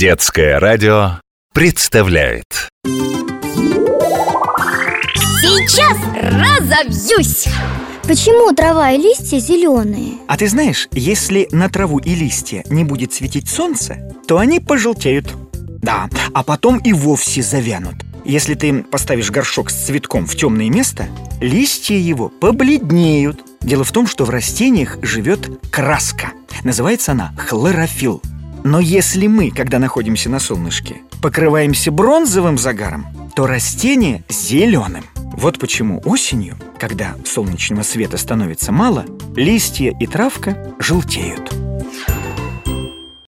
Детское радио представляет Сейчас разобьюсь Почему трава и листья зеленые? А ты знаешь, если на траву и листья не будет светить солнце, то они пожелтеют. Да, а потом и вовсе завянут. Если ты поставишь горшок с цветком в темное место, листья его побледнеют. Дело в том, что в растениях живет краска. Называется она хлорофилл. Но если мы, когда находимся на солнышке, покрываемся бронзовым загаром, то растение зеленым. Вот почему осенью, когда солнечного света становится мало, листья и травка желтеют.